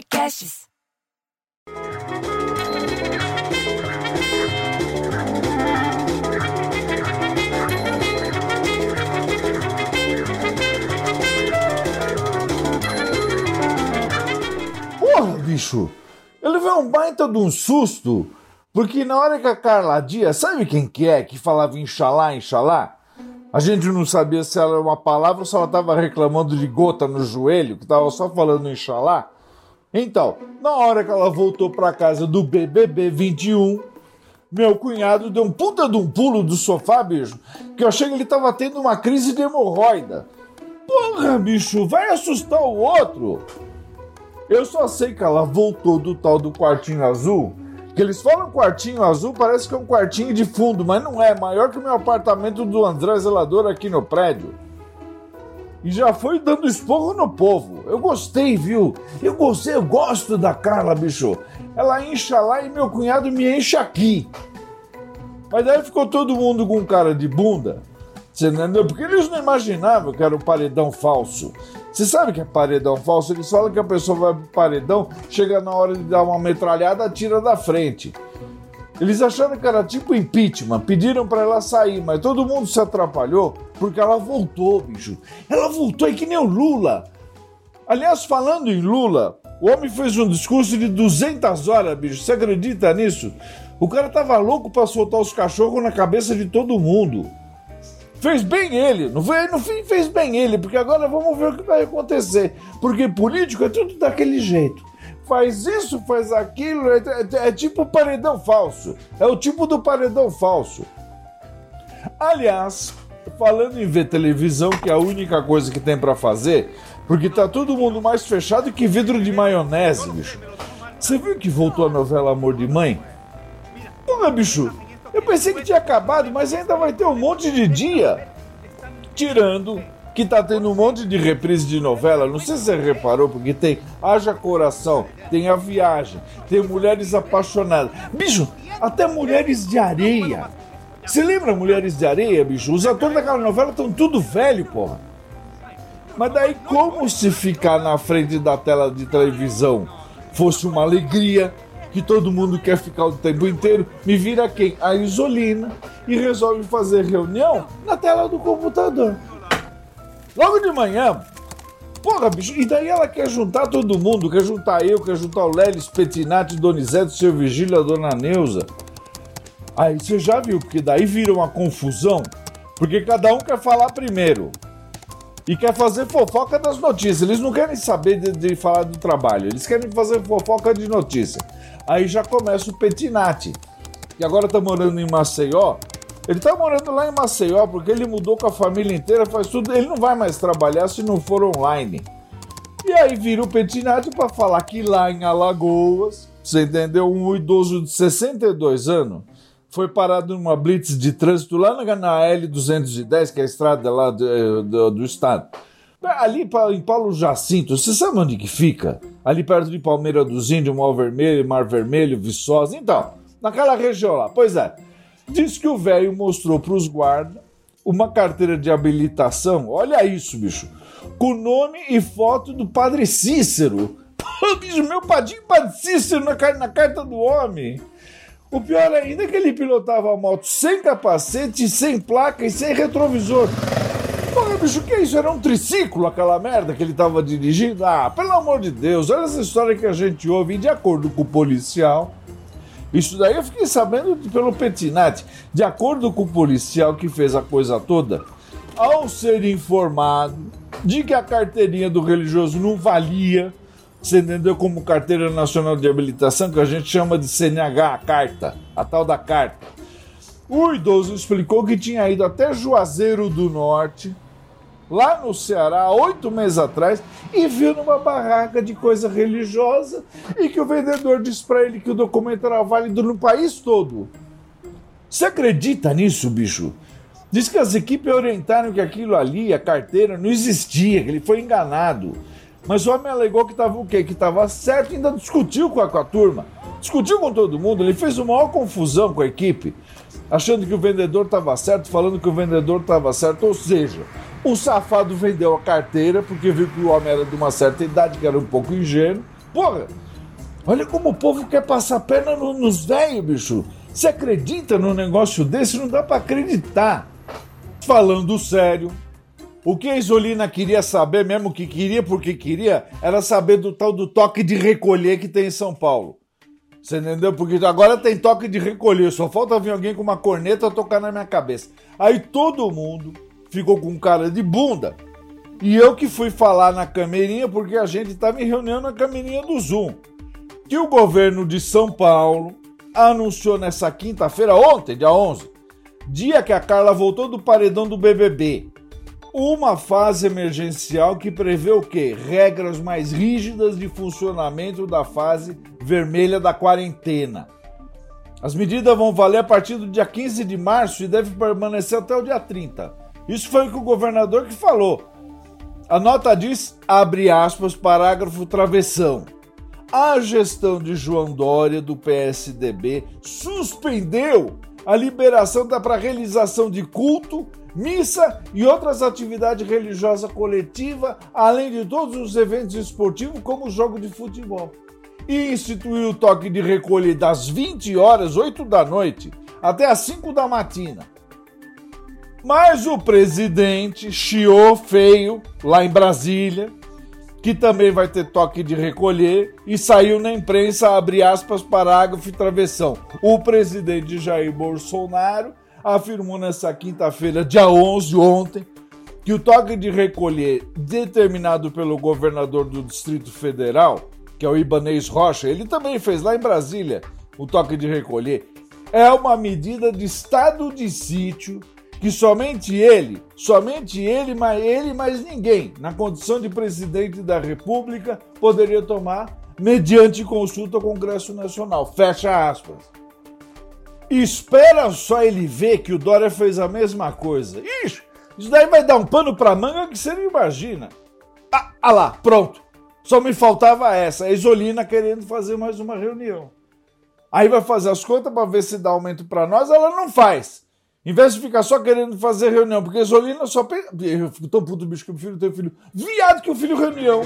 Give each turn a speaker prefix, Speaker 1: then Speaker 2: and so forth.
Speaker 1: Podcasts.
Speaker 2: Porra, bicho! Eu levei um baita de um susto, porque na hora que a Carla Dias, sabe quem que é, que falava Inxalá, Inxalá? A gente não sabia se ela era uma palavra ou se ela estava reclamando de gota no joelho, que estava só falando Inxalá. Então, na hora que ela voltou para casa do BBB 21, meu cunhado deu um puta de um pulo do sofá, bicho, que eu achei que ele tava tendo uma crise de hemorroida. Porra, bicho, vai assustar o outro. Eu só sei que ela voltou do tal do quartinho azul. Que eles falam quartinho azul, parece que é um quartinho de fundo, mas não é. Maior que o meu apartamento do André Zelador aqui no prédio. E já foi dando esporro no povo. Eu gostei, viu? Eu gostei, eu gosto da Carla, bicho. Ela incha lá e meu cunhado me enche aqui. Mas daí ficou todo mundo com cara de bunda. Você entendeu? Porque eles não imaginavam que era um paredão falso. Você sabe que é paredão falso? Eles falam que a pessoa vai pro paredão, chega na hora de dar uma metralhada, tira da frente. Eles acharam que era tipo impeachment, pediram para ela sair, mas todo mundo se atrapalhou porque ela voltou, bicho. Ela voltou, é que nem o Lula. Aliás, falando em Lula, o homem fez um discurso de 200 horas, bicho. Você acredita nisso? O cara tava louco para soltar os cachorros na cabeça de todo mundo. Fez bem ele, no, no fim fez bem ele, porque agora vamos ver o que vai acontecer. Porque político é tudo daquele jeito. Faz isso, faz aquilo, é, é, é tipo paredão falso. É o tipo do paredão falso. Aliás, falando em ver televisão, que é a única coisa que tem para fazer, porque tá todo mundo mais fechado que vidro de maionese, bicho. Você viu que voltou a novela Amor de Mãe? Porra, bicho, eu pensei que tinha acabado, mas ainda vai ter um monte de dia. Tirando que tá tendo um monte de reprise de novela, não sei se você reparou, porque tem Haja Coração, tem A Viagem, tem Mulheres Apaixonadas. Bicho, até Mulheres de Areia. Você lembra Mulheres de Areia, bicho? Os atores daquela novela estão tudo velho, porra. Mas daí, como se ficar na frente da tela de televisão fosse uma alegria, que todo mundo quer ficar o tempo inteiro, me vira quem? A Isolina e resolve fazer reunião na tela do computador. Logo de manhã, porra, bicho, e daí ela quer juntar todo mundo, quer juntar eu, quer juntar o Lelis, Petinati, Donizete, seu Vigílio, a Dona Neuza. Aí você já viu, porque daí vira uma confusão, porque cada um quer falar primeiro. E quer fazer fofoca das notícias. Eles não querem saber de, de falar do trabalho, eles querem fazer fofoca de notícia. Aí já começa o Petinati, que agora tá morando em Maceió. Ele tá morando lá em Maceió porque ele mudou com a família inteira, faz tudo. Ele não vai mais trabalhar se não for online. E aí vira o Petinati para falar que lá em Alagoas, você entendeu? Um idoso de 62 anos foi parado numa blitz de trânsito lá na, na L210, que é a estrada lá do, do, do estado. Ali em Paulo Jacinto, você sabe onde que fica? Ali perto de Palmeira dos Índios, Mar Vermelho, Mar Vermelho, Viçosa. Então, naquela região lá. Pois é. Diz que o velho mostrou para os guardas uma carteira de habilitação. Olha isso, bicho. Com nome e foto do padre Cícero. Pô, bicho, meu padrinho padre Cícero na, na carta do homem. O pior ainda é que ele pilotava a moto sem capacete, sem placa e sem retrovisor. Porra, bicho, que é isso? Era um triciclo aquela merda que ele tava dirigindo? Ah, pelo amor de Deus, olha essa história que a gente ouve, e de acordo com o policial. Isso daí eu fiquei sabendo pelo Petinati. De acordo com o policial que fez a coisa toda, ao ser informado de que a carteirinha do religioso não valia, você entendeu como carteira nacional de habilitação, que a gente chama de CNH, a carta, a tal da carta. O idoso explicou que tinha ido até Juazeiro do Norte, lá no Ceará, oito meses atrás, e viu numa barraca de coisa religiosa e que o vendedor disse para ele que o documento era válido no país todo. Você acredita nisso, bicho? Diz que as equipes orientaram que aquilo ali, a carteira, não existia, que ele foi enganado. Mas o homem alegou que estava o quê? Que estava certo e ainda discutiu com a, com a turma. Discutiu com todo mundo, ele fez uma maior confusão com a equipe achando que o vendedor estava certo, falando que o vendedor estava certo. Ou seja, o safado vendeu a carteira porque viu que o homem era de uma certa idade, que era um pouco ingênuo, Porra, olha como o povo quer passar a perna no, nos velhos, bicho. Você acredita num negócio desse? Não dá para acreditar. Falando sério, o que a Isolina queria saber, mesmo que queria porque queria, era saber do tal do toque de recolher que tem em São Paulo. Você entendeu? Porque agora tem toque de recolher, só falta vir alguém com uma corneta tocar na minha cabeça. Aí todo mundo ficou com cara de bunda. E eu que fui falar na camerinha, porque a gente estava em reunião na camerinha do Zoom. Que o governo de São Paulo anunciou nessa quinta-feira, ontem, dia 11, dia que a Carla voltou do paredão do BBB, uma fase emergencial que prevê o quê? Regras mais rígidas de funcionamento da fase vermelha da quarentena. As medidas vão valer a partir do dia 15 de março e devem permanecer até o dia 30. Isso foi o que o governador que falou. A nota diz, abre aspas, parágrafo travessão a gestão de João Dória, do PSDB, suspendeu a liberação para realização de culto, missa e outras atividades religiosas coletivas, além de todos os eventos esportivos, como o jogo de futebol. E instituiu o toque de recolher das 20 horas, 8 da noite, até as 5 da matina. Mas o presidente chiou feio lá em Brasília que também vai ter toque de recolher, e saiu na imprensa, abre aspas, parágrafo e travessão. O presidente Jair Bolsonaro afirmou nessa quinta-feira, dia 11, ontem, que o toque de recolher determinado pelo governador do Distrito Federal, que é o Ibanês Rocha, ele também fez lá em Brasília o toque de recolher, é uma medida de estado de sítio que somente ele, somente ele, mas ele mais ninguém, na condição de presidente da República, poderia tomar mediante consulta ao Congresso Nacional. Fecha aspas. Espera só ele ver que o Dória fez a mesma coisa. Ixi, isso daí vai dar um pano pra manga que você não imagina. Ah, ah lá, pronto. Só me faltava essa, a Isolina querendo fazer mais uma reunião. Aí vai fazer as contas para ver se dá aumento para nós, ela não faz. Em vez de ficar só querendo fazer reunião, porque Zolina só pensa. Eu fico tão puto, bicho, que o filho tem filho. Viado que o filho reunião.